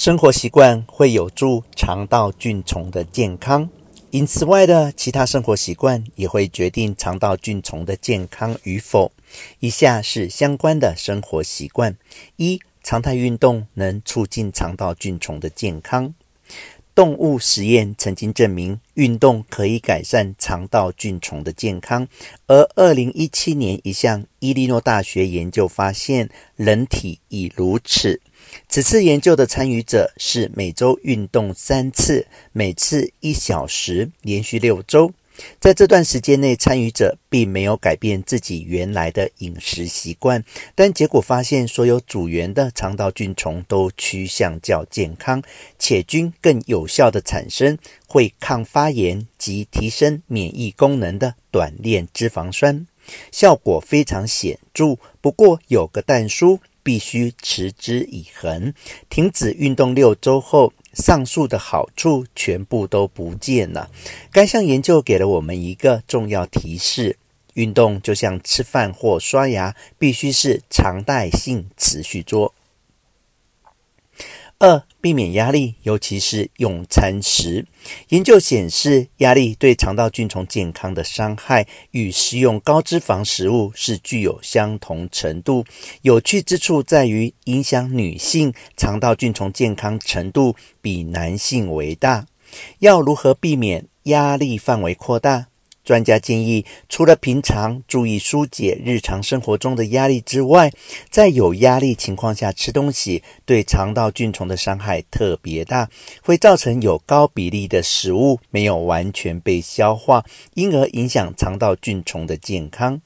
生活习惯会有助肠道菌丛的健康，因此外的其他生活习惯也会决定肠道菌丛的健康与否。以下是相关的生活习惯：一、常态运动能促进肠道菌丛的健康。动物实验曾经证明，运动可以改善肠道菌丛的健康。而二零一七年一项伊利诺大学研究发现，人体亦如此。此次研究的参与者是每周运动三次，每次一小时，连续六周。在这段时间内，参与者并没有改变自己原来的饮食习惯，但结果发现，所有组员的肠道菌丛都趋向较健康，且均更有效地产生会抗发炎及提升免疫功能的短链脂肪酸，效果非常显著。不过有个但书。必须持之以恒。停止运动六周后，上述的好处全部都不见了。该项研究给了我们一个重要提示：运动就像吃饭或刷牙，必须是常态性持续做。二、避免压力，尤其是用餐时。研究显示，压力对肠道菌丛健康的伤害与食用高脂肪食物是具有相同程度。有趣之处在于，影响女性肠道菌丛健康程度比男性为大。要如何避免压力范围扩大？专家建议，除了平常注意疏解日常生活中的压力之外，在有压力情况下吃东西，对肠道菌丛的伤害特别大，会造成有高比例的食物没有完全被消化，因而影响肠道菌丛的健康。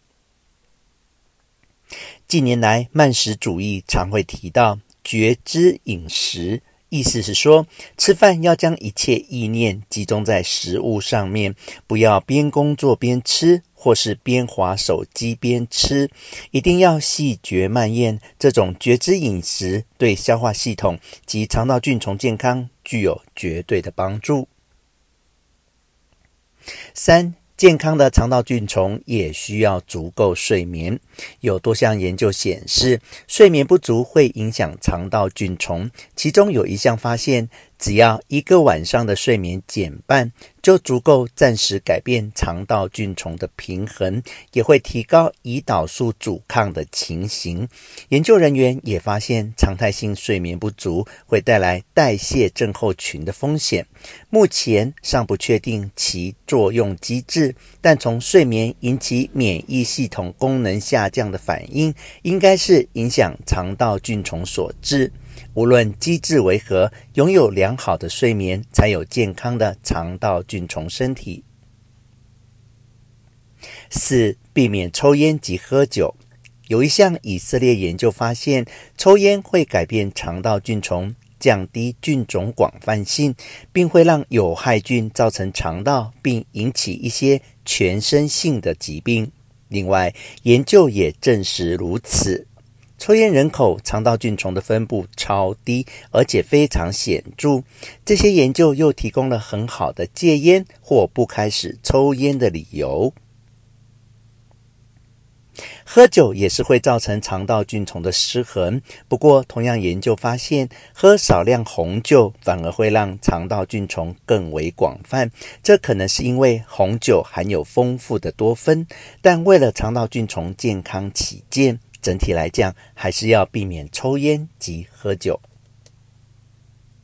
近年来，慢食主义常会提到觉知饮食。意思是说，吃饭要将一切意念集中在食物上面，不要边工作边吃，或是边划手机边吃，一定要细嚼慢咽。这种觉知饮食对消化系统及肠道菌丛健康具有绝对的帮助。三。健康的肠道菌虫也需要足够睡眠。有多项研究显示，睡眠不足会影响肠道菌虫。其中有一项发现，只要一个晚上的睡眠减半，就足够暂时改变肠道菌丛的平衡，也会提高胰岛素阻抗的情形。研究人员也发现，常态性睡眠不足会带来代谢症候群的风险。目前尚不确定其作用机制，但从睡眠引起免疫系统功能下降的反应，应该是影响肠道菌丛所致。无论机制为何，拥有良好的睡眠，才有健康的肠道菌丛身体。四、避免抽烟及喝酒。有一项以色列研究发现，抽烟会改变肠道菌丛，降低菌种广泛性，并会让有害菌造成肠道，并引起一些全身性的疾病。另外，研究也证实如此。抽烟人口肠道菌丛的分布超低，而且非常显著。这些研究又提供了很好的戒烟或不开始抽烟的理由。喝酒也是会造成肠道菌丛的失衡。不过，同样研究发现，喝少量红酒反而会让肠道菌丛更为广泛。这可能是因为红酒含有丰富的多酚。但为了肠道菌丛健康起见，整体来讲，还是要避免抽烟及喝酒。